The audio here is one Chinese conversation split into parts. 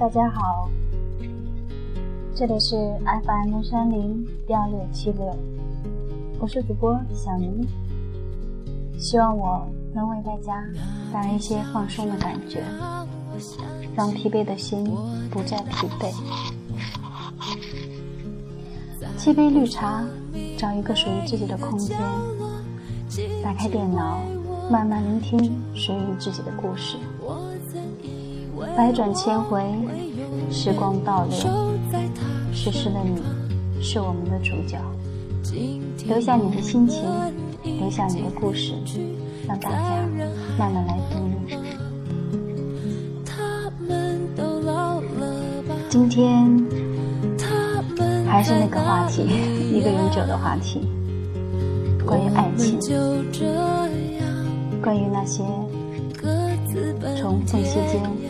大家好，这里是 FM 三零幺六七六，我是主播小宁，希望我能为大家带来一些放松的感觉，让疲惫的心不再疲惫。沏杯绿茶，找一个属于自己的空间，打开电脑，慢慢聆听属于自己的故事。百转千回，时光倒流，逝世的你，是我们的主角。留下你的心情，留下你的故事，让大家慢慢来读。今天还是那个话题，一个永久的话题，关于爱情，关于那些从缝隙间。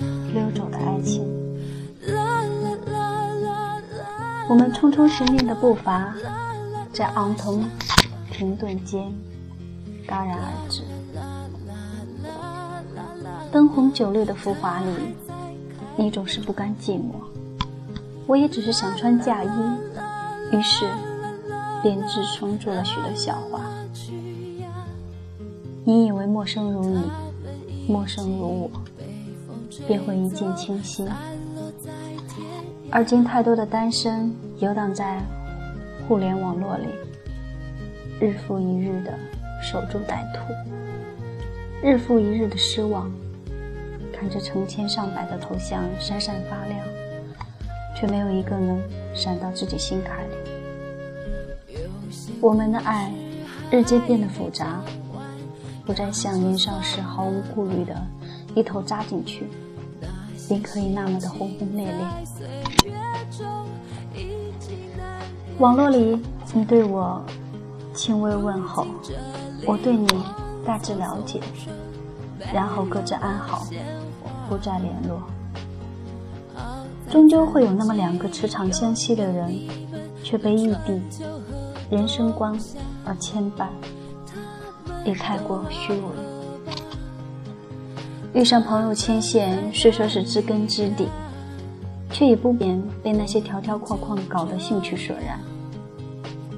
情，我们匆匆寻觅的步伐，在昂头停顿间戛然而止。灯红酒绿的浮华里，你总是不甘寂寞，我也只是想穿嫁衣，于是编织创作了许多笑话。你以为陌生如你，陌生如我。便会一见倾心，而今太多的单身游荡在互联网络里，日复一日的守株待兔，日复一日的失望，看着成千上百的头像闪闪发亮，却没有一个能闪到自己心坎里。我们的爱日渐变得复杂，不再像年少时毫无顾虑的一头扎进去。便可以那么的轰轰烈烈。网络里，你对我轻微问候，我对你大致了解，然后各自安好，不再联络。终究会有那么两个磁场相吸的人，却被异地人生观而牵绊，也太过虚伪。遇上朋友牵线，虽说是知根知底，却也不免被那些条条框框搞得兴趣索然。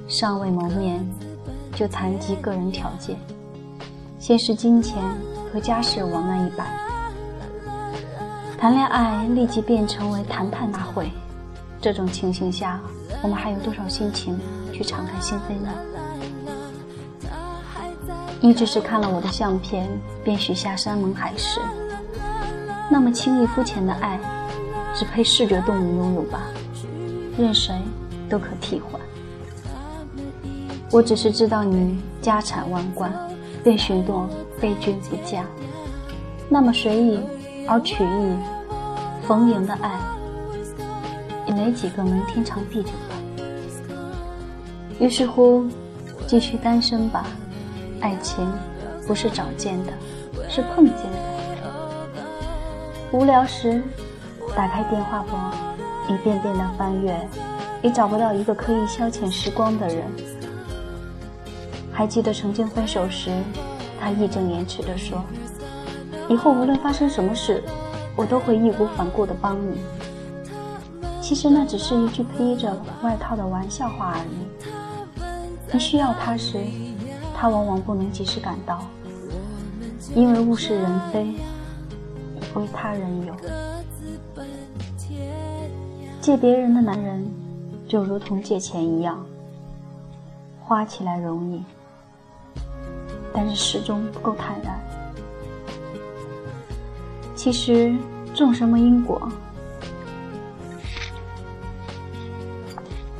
尚未谋面，就谈及个人条件，先是金钱和家世往那一摆，谈恋爱立即变成为谈判大会。这种情形下，我们还有多少心情去敞开心扉呢？你只是看了我的相片，便许下山盟海誓。那么轻易肤浅的爱，只配视觉动物拥有吧？任谁都可替换。我只是知道你家产万贯，便许诺非君不嫁。那么随意而取意、逢迎的爱，也没几个能天长地久吧？于是乎，继续单身吧。爱情不是找见的，是碰见的。无聊时，打开电话簿，一遍遍的翻阅，也找不到一个可以消遣时光的人。还记得曾经分手时，他义正言辞地说：“以后无论发生什么事，我都会义无反顾地帮你。”其实那只是一句披着外套的玩笑话而已。你需要他时。他往往不能及时赶到，因为物是人非，为他人有。借别人的男人，就如同借钱一样，花起来容易，但是始终不够坦然。其实种什么因果，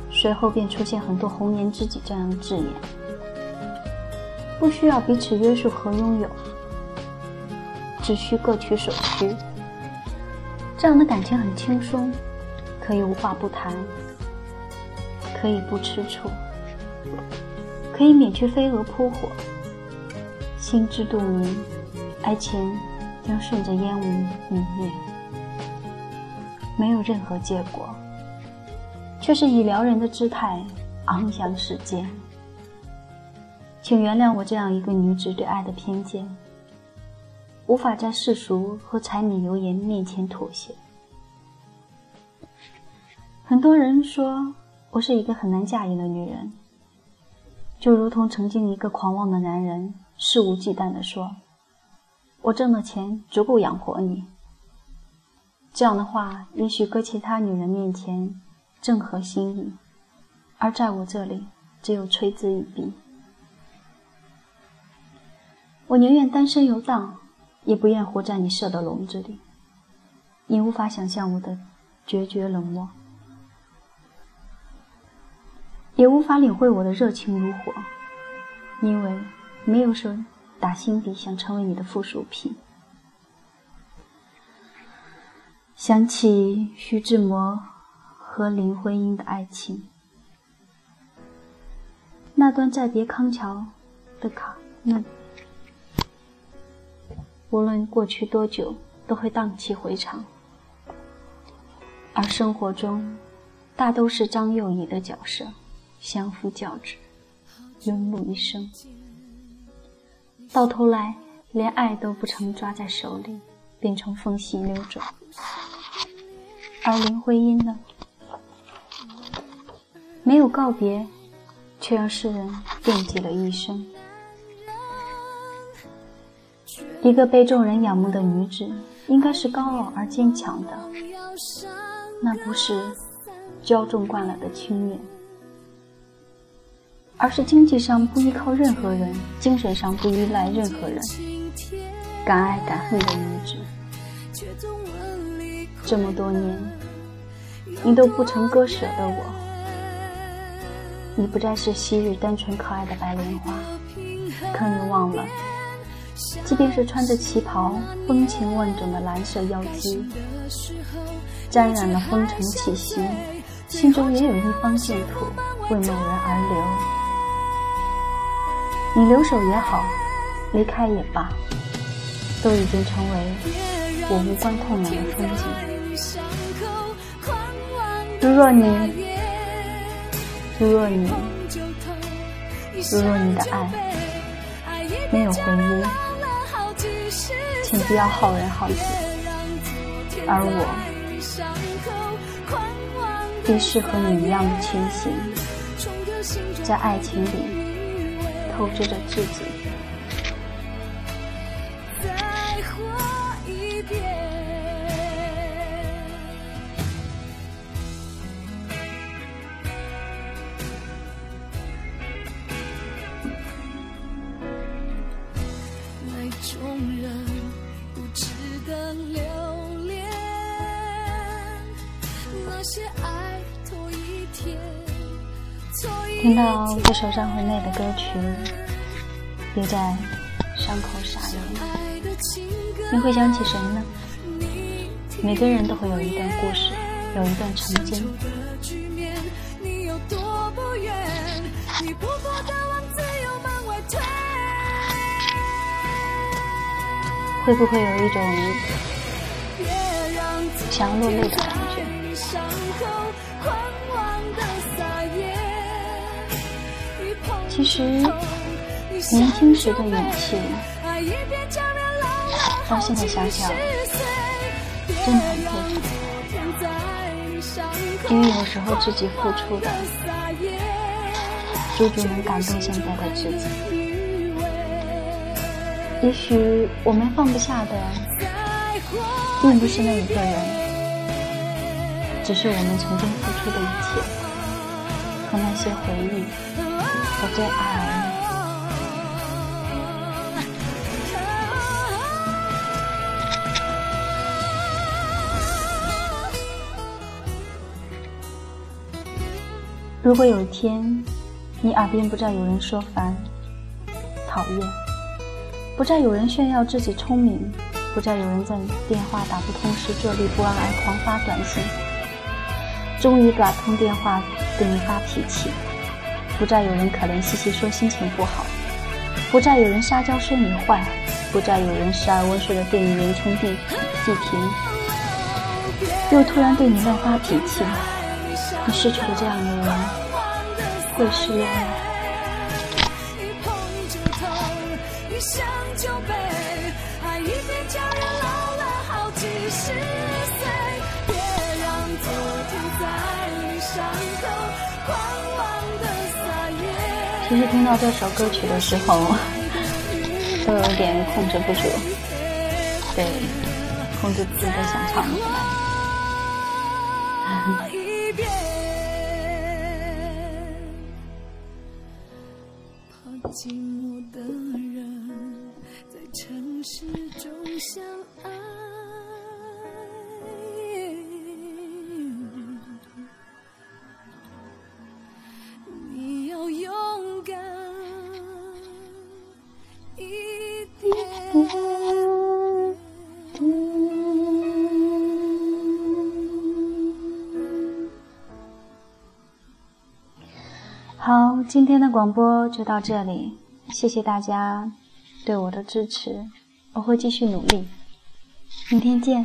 随后便出现很多红颜知己这样的字眼。不需要彼此约束和拥有，只需各取所需。这样的感情很轻松，可以无话不谈，可以不吃醋，可以免去飞蛾扑火。心知肚明，爱情将顺着烟雾泯灭，没有任何结果，却是以撩人的姿态昂扬世间。请原谅我这样一个女子对爱的偏见，无法在世俗和柴米油盐面前妥协。很多人说我是一个很难驾驭的女人，就如同曾经一个狂妄的男人肆无忌惮地说：“我挣的钱足够养活你。”这样的话，也许搁其他女人面前正合心意，而在我这里，只有嗤之以鼻。我宁愿单身游荡，也不愿活在你设的笼子里。你无法想象我的决绝冷漠，也无法领会我的热情如火，因为没有谁打心底想成为你的附属品。想起徐志摩和林徽因的爱情，那段再别康桥的卡，那无论过去多久，都会荡气回肠。而生活中，大都是张幼仪的角色，相夫教子，庸碌一生，到头来连爱都不曾抓在手里，便从缝隙溜走。而林徽因呢？没有告别，却让世人惦记了一生。一个被众人仰慕的女子，应该是高傲而坚强的，那不是骄纵惯了的轻蔑，而是经济上不依靠任何人，精神上不依赖任何人，敢爱敢恨的女子。这么多年，你都不曾割舍的我，你不再是昔日单纯可爱的白莲花，可你忘了，即便是穿着旗袍、风情万种的蓝色妖姬，沾染了风尘气息，心中也有一方净土为某人而留。你留守也好，离开也罢，都已经成为我无关痛痒的风景。如若你，如若你，如若你的爱没有回音，请不要好人好己。而我，也是和你一样的清醒，在爱情里透支着自己。听到这首张惠妹的歌曲，别在伤口撒盐，你会想起谁呢？每个人都会有一段故事，有一段曾经。会不会有一种想要落泪的感？其实年轻时的勇气，到现在想想，真的很佩服。因为有时候自己付出的，足足能感动现在的自己。也许我们放不下的，并不是那一个人，只是我们曾经付出的一切和那些回忆。我最爱。如果有一天，你耳边不再有人说烦、讨厌，不再有人炫耀自己聪明，不再有人在电话打不通时坐立不安而狂发短信，终于打通电话对你发脾气。不再有人可怜兮兮说心情不好，不再有人撒娇说你坏，不再有人时而温顺的对你言冲地地停，又突然对你乱发脾气。你失去了这样的人，会失落吗？其实听到这首歌曲的时候，都有点控制不住，对，控制不住的想唱出来。寂寞的人在城市中相好，今天的广播就到这里，谢谢大家对我的支持，我会继续努力，明天见。